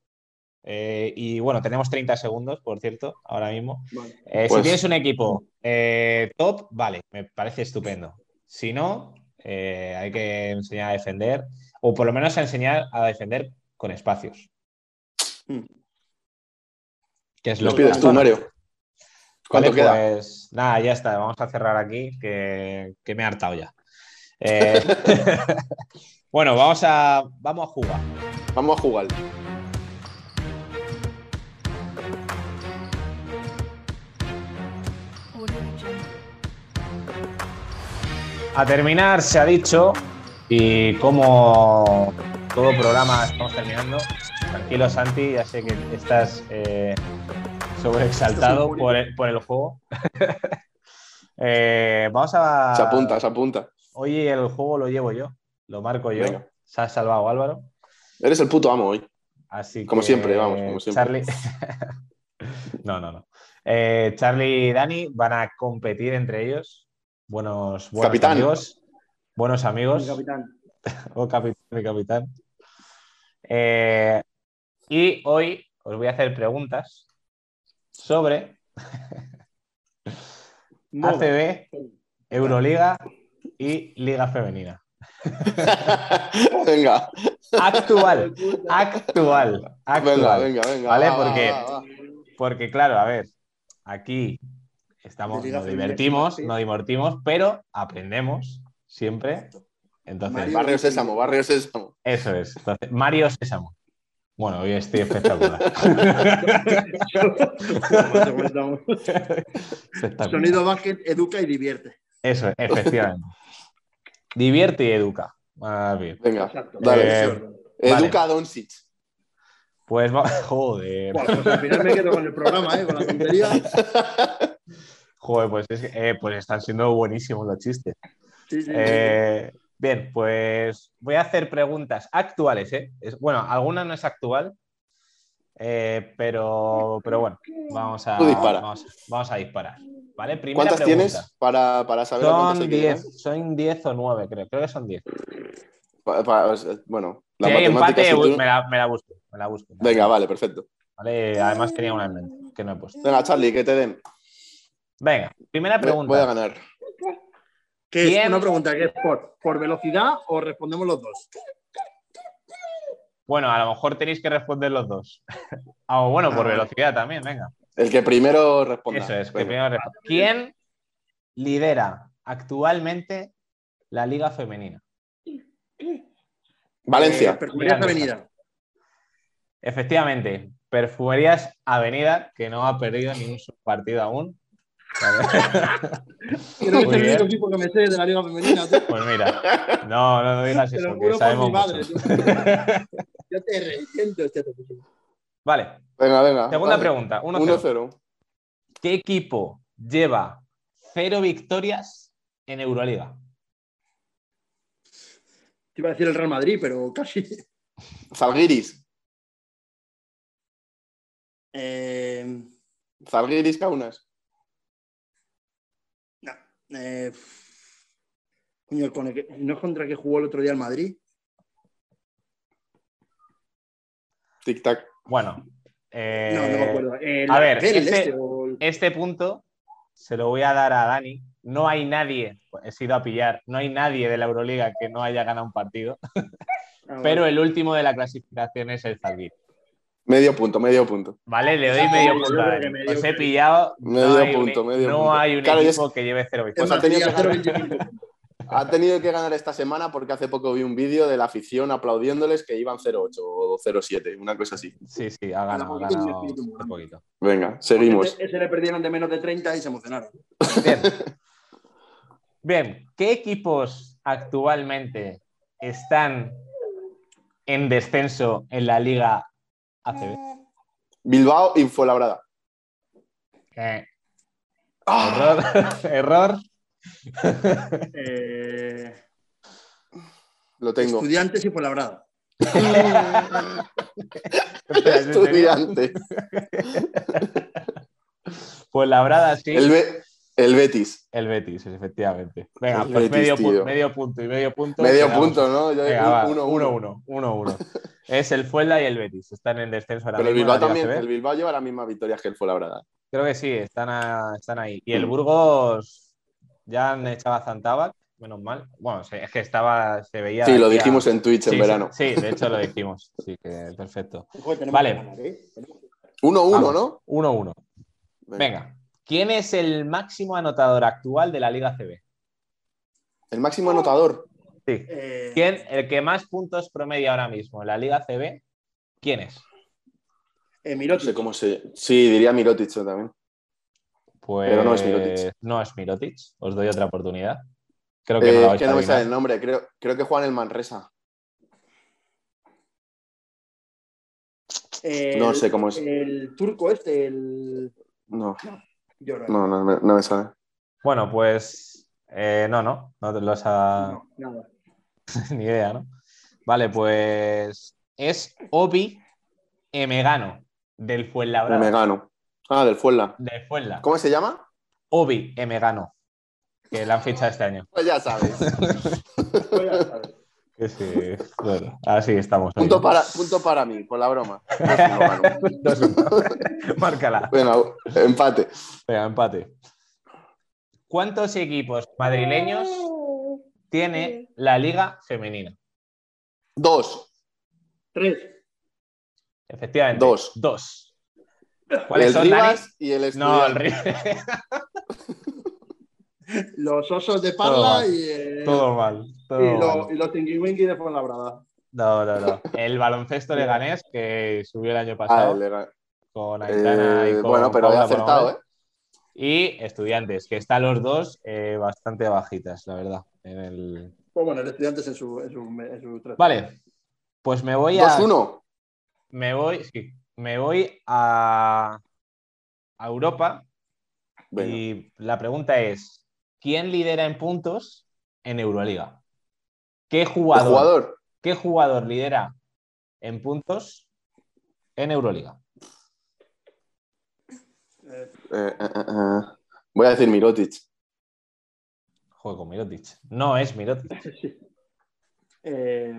eh, y bueno, tenemos 30 segundos, por cierto, ahora mismo. Eh, si pues tienes un equipo eh, top, vale, me parece estupendo. Si no, hay que enseñar a defender, o por lo menos a enseñar a defender con espacios. Mm
es lo que pides tú, Mario?
¿Cuánto queda? Pues nada, ya está. Vamos a cerrar aquí, que, me he hartado ya. Eh, [laughs] [laughs] bueno, vamos a, vamos a jugar.
Vamos a jugar.
A terminar, se ha dicho, y como todo programa estamos terminando, tranquilo Santi, ya sé que estás eh, sobreexaltado por el, por el juego. [laughs] Eh, vamos a.
Se apunta, se apunta.
Hoy el juego lo llevo yo, lo marco yo. Se ha salvado Álvaro.
Eres el puto amo hoy.
Así
como siempre, vamos, como siempre.
Charlie. [laughs] no, no, no. Eh, Charlie y Dani van a competir entre ellos. Buenos, buenos amigos. Buenos amigos.
capitán. [laughs]
oh, capitán, mi capitán. Eh, y hoy os voy a hacer preguntas sobre [laughs] ACB, Euroliga y Liga Femenina. [laughs]
venga.
Actual, [laughs] actual, actual.
Venga, venga, venga.
¿Vale? porque, porque, claro, a ver, aquí estamos, nos divertimos, nos divertimos, pero aprendemos siempre. Entonces,
barrio Sésamo, Barrio Sésamo.
Eso es. Entonces, Mario Sésamo. Bueno, hoy estoy espectacular. [laughs]
Sonido Basket educa y divierte.
Eso, efectivamente. divierte y educa.
bien. Venga, dale. Eh, educa a Doncic.
Pues va... [laughs] joder.
pues al final me quedo con el programa, ¿eh? con la tontería. [laughs]
Joder, pues, es, eh, pues están siendo buenísimos los chistes. Sí, sí, eh, Bien, pues voy a hacer preguntas actuales. ¿eh? bueno, alguna no es actual, eh, pero, pero bueno, vamos a, vamos, a disparar. ¿vale?
¿Cuántas tienes para, para saber
Son 10, son 10 o 9, creo. Creo que son 10.
bueno,
la si empate, me, la, me, la, busco, me la busco.
Venga, vale, perfecto.
Vale, además tenía una en mente que no he puesto.
Venga, Charlie, que te den.
Venga, primera pregunta.
Voy a ganar.
¿Qué es una pregunta que es por, velocidad o respondemos los dos?
Bueno, a lo mejor tenéis que responder los dos. [laughs] Ah, o bueno, por ah. velocidad también, venga.
El que primero responda.
Eso es, que primero ¿Quién lidera actualmente la Liga Femenina?
Valencia.
Eh, Perfumerías Avenida.
Efectivamente, Perfumerías Avenida, que no ha perdido ningún partido aún.
Creo [laughs] que es el único equipo que me sé de la Liga Femenina.
Pues mira, no, no, no digas [laughs] eso, que sabemos madre,
Yo [laughs] te resiento este
Vale.
Venga, venga.
Segunda pregunta. 1-0. ¿Qué equipo lleva cero victorias en Euroliga?
Te iba a decir el Real Madrid, pero casi.
Zalgiris.
Eh,
Zalgiris Kaunas.
No. Eh, coño, con el que- ¿No es contra el que jugó el otro día el Madrid?
Tic-tac.
Bueno. eh,
No, no me acuerdo. El
a ver, este-
este, o
Este punto se lo voy a dar a Dani. No hay nadie, he sido a pillar, no hay nadie de la Euroliga que no haya ganado un partido,
Ah, [laughs]
pero el último de la clasificación es el Zalgiris.
Medio punto, medio punto.
Vale, le doy medio punto
medio
Os he pillado.
Medio
no hay
punto,
un,
medio
no
punto.
hay un
Claro, y es-
equipo que lleve cero
Es
Pues
victorias.
ha tenido que-
0,25.
Ha tenido que ganar esta semana porque hace poco vi un vídeo de la afición aplaudiéndoles que iban 0-8 o 0-7, una cosa así.
Sí, sí, ha ganado, ha ganado un poquito.
Venga, seguimos.
Ese, ese le perdieron de menos de 30 y se emocionaron.
Bien. Bien, ¿qué equipos actualmente están en descenso en la Liga ACB?
Bilbao y Fuenlabrada.
Eh,
¡Ah!
error, [laughs] error.
Eh,
Lo tengo.
estudiantes y Fuenlabrada. [laughs]
Estudiante.
Pues labrada sí.
El, Be- el Betis.
El Betis, efectivamente. Venga,
El
pues
Betis,
medio, pu- medio punto y medio punto.
Medio
quedamos.
punto, ¿no? Yo-
Venga, va,
uno,
uno,
uno.
uno, uno, uno. [laughs] Es el Fuenla y el Betis. Están en descenso ahora
Pero el
mismo en
Bilbao
la Liga
también, el Bilbao lleva las mismas victorias que el Fuenlabrada.
Creo que sí, están, a- están ahí. Y
Mm.
el Burgos ya han echado a Zantabac, menos mal. Bueno, es que estaba, se veía.
Sí, lo dijimos en Twitch
Sí,
en
sí,
verano.
Sí, de hecho lo dijimos. Sí, que perfecto.
Joder,
Vale.
que ganar, ¿eh?
1-1,
Vamos,
¿no?
1-1. Venga. ¿Quién es el máximo anotador actual de la Liga CB?
El máximo anotador.
Sí.
Eh,
¿Quién, el que más puntos promedia ahora mismo en la Liga CB? ¿Quién es?
eh,
No
Mirotic.
sé cómo se. Sí, diría Mirotic también.
Pues
Pero no es Mirotic.
No es Mirotic. Os doy otra oportunidad. Creo que no
Eh,
la
es
vais
que no me sale el nombre. Creo, creo que juega en el Manresa.
El-
No sé cómo es.
El turco este, el.
No,
Yo no,
no, no, me- no me sale.
Bueno, pues eh, no, no, no te lo has a...
no, nada. [laughs]
ni idea, ¿no? Vale, pues es Obi Emegano del Fuenlabrada.
Me gano. Ah, del Fuenla.
Del Fuenla.
¿Cómo se llama?
Obi Emegano. Que la han fichado este año.
Pues ya sabes. [laughs]
Pues ya
sí, bueno, así estamos.
punto, para, punto para mí, por la broma.
Dos, uno. [laughs] [laughs] Márcala.
Venga, empate.
Venga, empate. ¿Cuántos equipos madrileños tiene la Liga Femenina?
Dos.
Tres.
Efectivamente.
Dos.
Dos. ¿Cuáles
El
son,
Rivas y el
Dani? No, el. Rivas. [laughs]
Los osos de
Todo
Parla
mal.
y, eh,
Todo mal.
Y, lo- y los Tinky de Fuenlabrada.
No, no, no. El baloncesto leganés que subió el año
Ah,
pasado con Aitana
Eh,
y con
bueno, pero he
Paula
acertado,
Bonamel.
¿eh?
Y estudiantes, que están los dos eh, bastante bajitas, la verdad. En el...
Pues bueno, el estudiante es en su, en su, en su tres.
Vale, pues me voy a.
2-1.
Me voy, sí, me voy a, a Europa y la pregunta es: ¿quién lidera en puntos en Euroliga? ¿Qué jugador,
jugador.
¿Qué jugador lidera en puntos en Euroliga?
Eh,
Eh, eh. Voy a decir Mirotic.
Juego Mirotic. No es Mirotic. [laughs]
sí. Eh,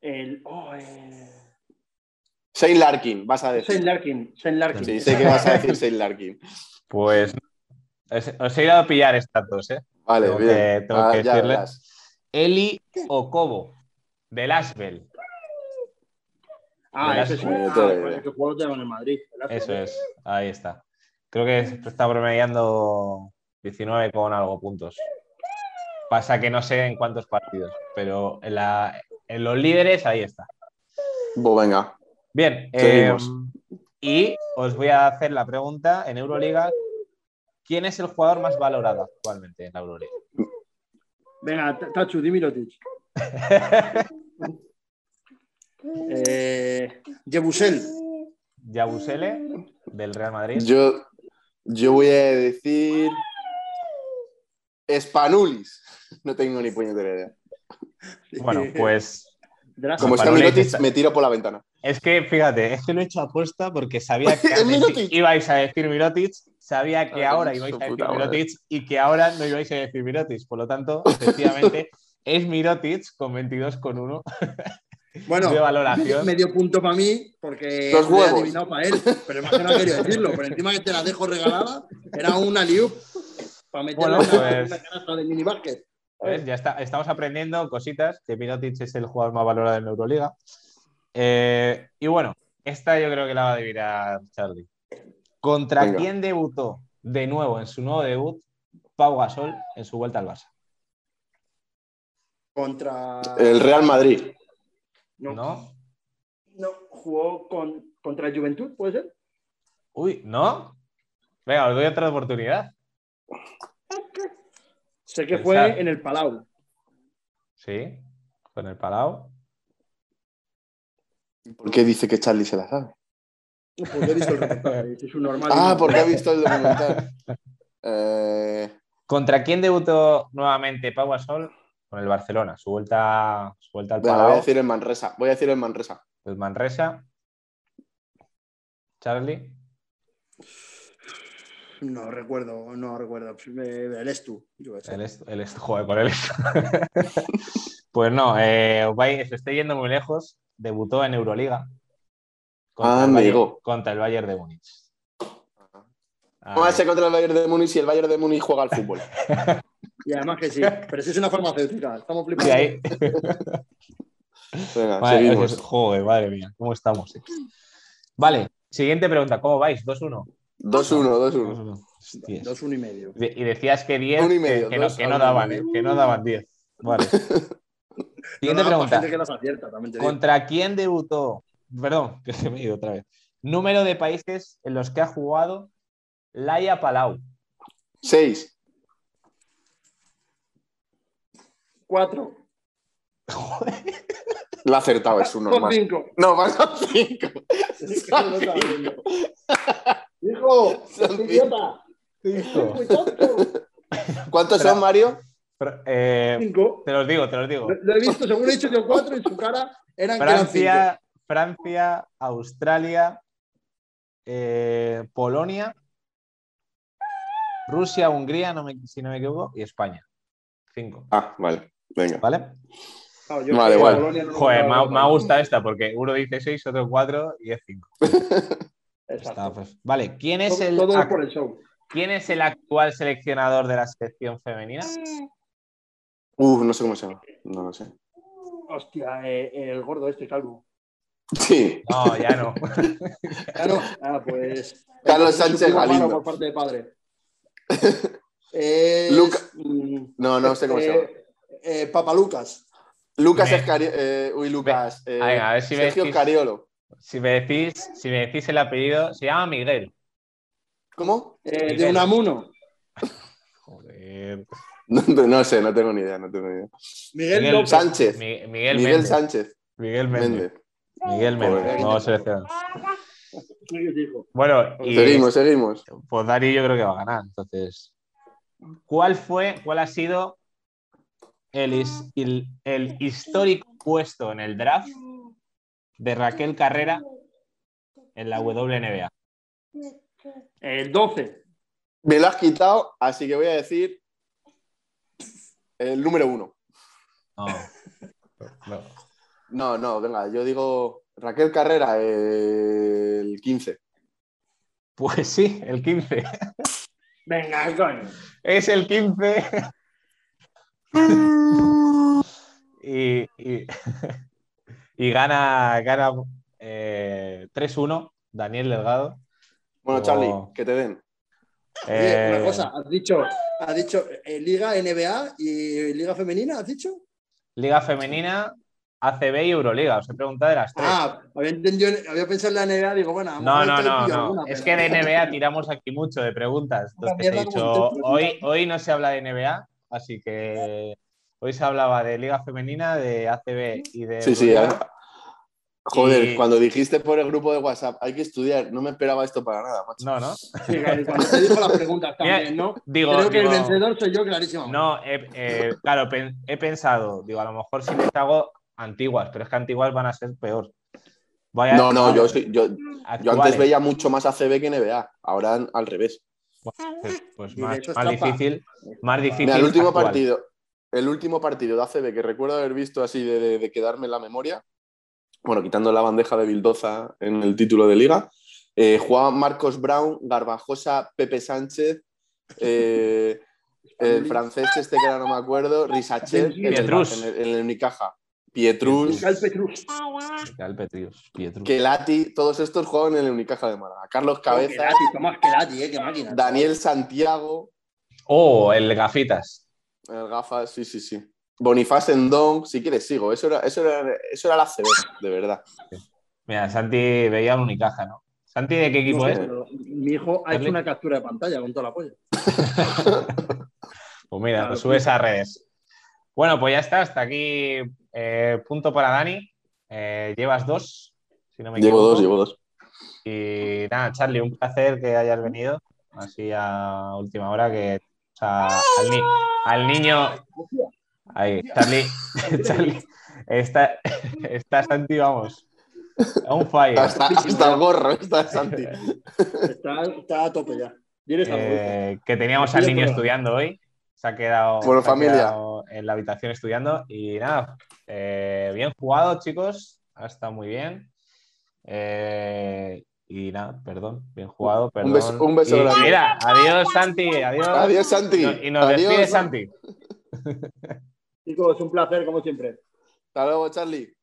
el. Oh, eh,
Shane Larkin, vas a decir.
Shane Larkin. Shane Larkin.
Sí, sé que vas a decir Shane Larkin.
Pues os, os he ido a pillar estas dos, ¿eh?
Vale,
Tengo
bien.
que- tengo
Ah,
que
ya
decirle. Eli Okobo, del Asbel.
Ah, ese el que tengo en Madrid.
Eso es, ahí está. Creo que está promediando 19 con algo puntos. Pasa que no sé en cuántos partidos, pero en, la- en los líderes ahí está.
Pues venga.
Bien,
Seguimos.
eh, y os voy a hacer la pregunta en Euroliga. ¿Quién es el jugador más valorado actualmente en la Euroliga?
Venga, Tachu, di Mirotic. [laughs] eh.
Yabusele, del Real Madrid.
Yo, yo voy a decir. Spanulis. No tengo ni puñetera idea.
Bueno, pues.
Como está Mirotic,
está-
me tiro por la ventana.
Es que, fíjate, es que lo he hecho apuesta porque sabía [laughs] que ibais a decir Mirotic, sabía que ahora ibais a decir Mirotic y que ahora no ibais a decir Mirotic. Por lo tanto, efectivamente, [laughs] es Mirotic con 22 con 1. [laughs]
Bueno,
de valoración.
Medio, punto para mí, porque
Los
lo he
huevos.
adivinado para él. Pero más que no quería decirlo. Por encima que te la dejo regalada, era una liup para meterla
Bueno,
en
pues-
una canasta de mini basket.
¿Ves? Ya está, estamos aprendiendo cositas, que Mirotic es el jugador más valorado en la Euroliga. Eh, y bueno, esta yo creo que la va a adivinar Charlie. ¿Contra
Venga.
quién debutó de nuevo en su nuevo debut Pau Gasol en su vuelta al Barça?
Contra.
El Real Madrid.
No,
¿No?
no, jugó con, contra el Juventud, ¿puede ser?
Uy, ¿no? Venga, os doy otra oportunidad.
Sé que
Pensad.
fue en el Palau.
Sí, con el Palau.
¿Por qué dice que Charlie se la sabe?
Porque he visto el reportaje. [laughs] Es un normal.
Ah, porque ha visto el documental. [laughs] Eh,
¿Contra quién debutó nuevamente Pau Gasol? Con el Barcelona, su vuelta, su vuelta al
venga, voy a
Palau,
decir el Manresa. Voy a decir el Manresa.
el Manresa. Charlie.
No recuerdo, no recuerdo. Me- El Estu. yo.
El est, el est- joder, con el est. [laughs] pues no, eh, os, vais, os estoy yendo muy lejos. Debutó en Euroliga.
Ah,
el Bayern, contra el Bayern de Múnich.
¿Cómo va a ser contra el Bayern de Múnich si el Bayern de Múnich juega al fútbol? [laughs]
Y además que sí. Pero si es una farmacéutica. Estamos
Sí,
flipando.
ahí. [laughs]
Venga,
Vale,
seguimos.
es- joder, madre mía, ¿cómo estamos? eh? Vale, siguiente pregunta. ¿Cómo vais? 2-1.
2-1, 2-1.
2-1. Hostias.
Dos, uno y medio.
Y decías que 10,
Uno y
que-
medio,
que, no, que no daban, eh, que no daban 10. Vale. [laughs] Siguiente
No, no,
pregunta.
que acierta.
¿Contra quién debutó? Perdón, [laughs] que se me he ido otra vez. Número de países en los que ha jugado Laia Palau.
6.
Cuatro. [laughs]
Lo ha acertado, es un
Son
normal.
cinco.
No, van a 5.
Es que no lo estaba viendo. [laughs] Hijo,
Son
idiota.
Cinco.
¿Cuántos son, Mario?
Pero, eh,
Cinco.
te los digo, te los digo.
Lo, lo he visto, según he dicho yo cuatro, y su cara eran cinco.
Francia, Francia, Australia, eh, Polonia, Rusia, Hungría, no me- si no me equivoco, y España. Cinco.
Ah, vale. Venga.
¿Vale?
Claro, yo
Vale,
sé que
vale.
Polonia no lo
Joder, me, me ha gustado esta porque uno dice seis, otro cuatro y es cinco. [laughs] Está,
Exacto.
pues. Vale, ¿quién es,
Todo,
el,
todo
ac-
por el show.
¿quién es el actual seleccionador de la selección femenina?
Uh, no sé cómo se llama. No lo sé.
Hostia, eh, el gordo este calvo.
Sí.
No, ya no. [laughs]
Ah, no. Ah, pues.
Carlos
es su
Sánchez Galindo.
Por parte de padre. [laughs] Es,
Luca-
mm,
No, no sé cómo se llama.
eh, eh, Papa Lucas.
Lucas
Me-
Escari... eh, uy, Lucas. eh,
Venga, a ver si me
Sergio
decís-
Cariolo.
Si me decís, si me decís el apellido, se llama Miguel.
¿Cómo?
eh, de. Unamuno.
Joder. [laughs]
No, no sé, no tengo ni idea, no tengo ni idea.
Miguel,
Miguel
López.
Sánchez.
Mi- Miguel,
Miguel
Méndez.
Sánchez.
Miguel Méndez.
Méndez.
Miguel Méndez.
Sí, dijo.
Bueno, y
Seguimos, seguimos.
pues Dari yo creo que va a ganar. Entonces, ¿cuál fue, cuál ha sido el, his- el, el histórico puesto en el draft de Raquel Carrera en la WNBA?
El 12.
Me lo has quitado, así que voy a decir el número uno.
No. [laughs] No.
No, no, venga, yo digo Raquel Carrera, el 15.
Pues sí, el 15.
Venga, coño.
Es el 15. [laughs] y, y, [laughs] y gana, gana eh, 3-1 Daniel Delgado.
Bueno,
Oh.
Charlie, que te den.
Oye,
Eh,
una cosa, has dicho, has dicho eh, Liga NBA y Liga Femenina, ¿has dicho?
Liga Femenina, ACB y Euroliga. Os he preguntado de las tres.
Ah, había entendido, había pensado en la NBA, digo, bueno, lo
no, no, no, no.
alguna,
Es
pero-
que de NBA tiramos aquí mucho de preguntas. Entonces he dicho, hoy, hoy no se habla de NBA, así que hoy se hablaba de Liga Femenina, de ACB y de
Sí, sí. Ah. Joder,
Y-
cuando dijiste por el grupo de WhatsApp, hay que estudiar, no me esperaba esto para nada, macho.
No, no.
Sí, claro, y cuando te dijo las preguntas [laughs] también, ¿no?
Digo,
Creo que
digo-
el vencedor soy yo, clarísimo.
No, eh, claro, pen- he pensado, digo, a lo mejor si les hago antiguas, pero es que antiguas van a ser peor.
no, no, yo, yo, yo, antes veía mucho más ACB que NBA, ahora al revés.
Pues, pues más, difícil, más difícil.
el último partido, el último partido de ACB que recuerdo haber visto así de, quedarme en la memoria, bueno, quitando la bandeja de Bildoza en el título de liga, eh, jugaban Marcos Brown, Garbajosa, Pepe Sánchez, eh, [laughs] el francés este que ahora no me acuerdo, Risachet, en, en, el Unicaja. Pietrus,
Petrus.
Kelati, todos estos juegan en el Unicaja de Málaga. Carlos Cabeza,
eh,
Daniel Santiago.
Oh, el Gafitas.
El Gafas, sí, sí, sí. Bonifaz Endong, si quieres sigo. Eso era, eso era, eso era la CB, de verdad.
Mira, Santi veía el Unicaja, ¿no? ¿Santi de qué equipo es?
Mi hijo ha hecho una captura de pantalla con toda la polla. [laughs]
pues mira, pues subes a redes. Bueno, pues ya está, hasta aquí eh, punto para Dani. Eh, llevas dos, si no me
equivoco. Llevo dos, llevo dos.
Y nada, Charlie, un placer que hayas venido así a última hora, que al, niño... Ahí, Charlie, [laughs] Charlie, está, está Santi, vamos, un fire.
Está, está, el gorro, está Santi.
Está, está a tope ya.
Eh, que teníamos al niño estudiando hoy se ha quedado,
familia.
En la habitación estudiando. Y nada, eh, bien jugado, chicos. Ha estado muy bien. Eh, y nada, perdón, bien jugado, perdón.
Un beso,
un Mira, adiós, Santi. Adiós.
Adiós, Santi.
Y nos despide, Santi.
Chicos, un placer, como siempre.
Hasta luego, Charlie.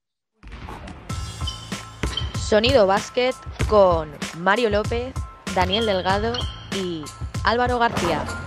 Sonido Básquet con Mario López, Daniel Delgado y Álvaro García.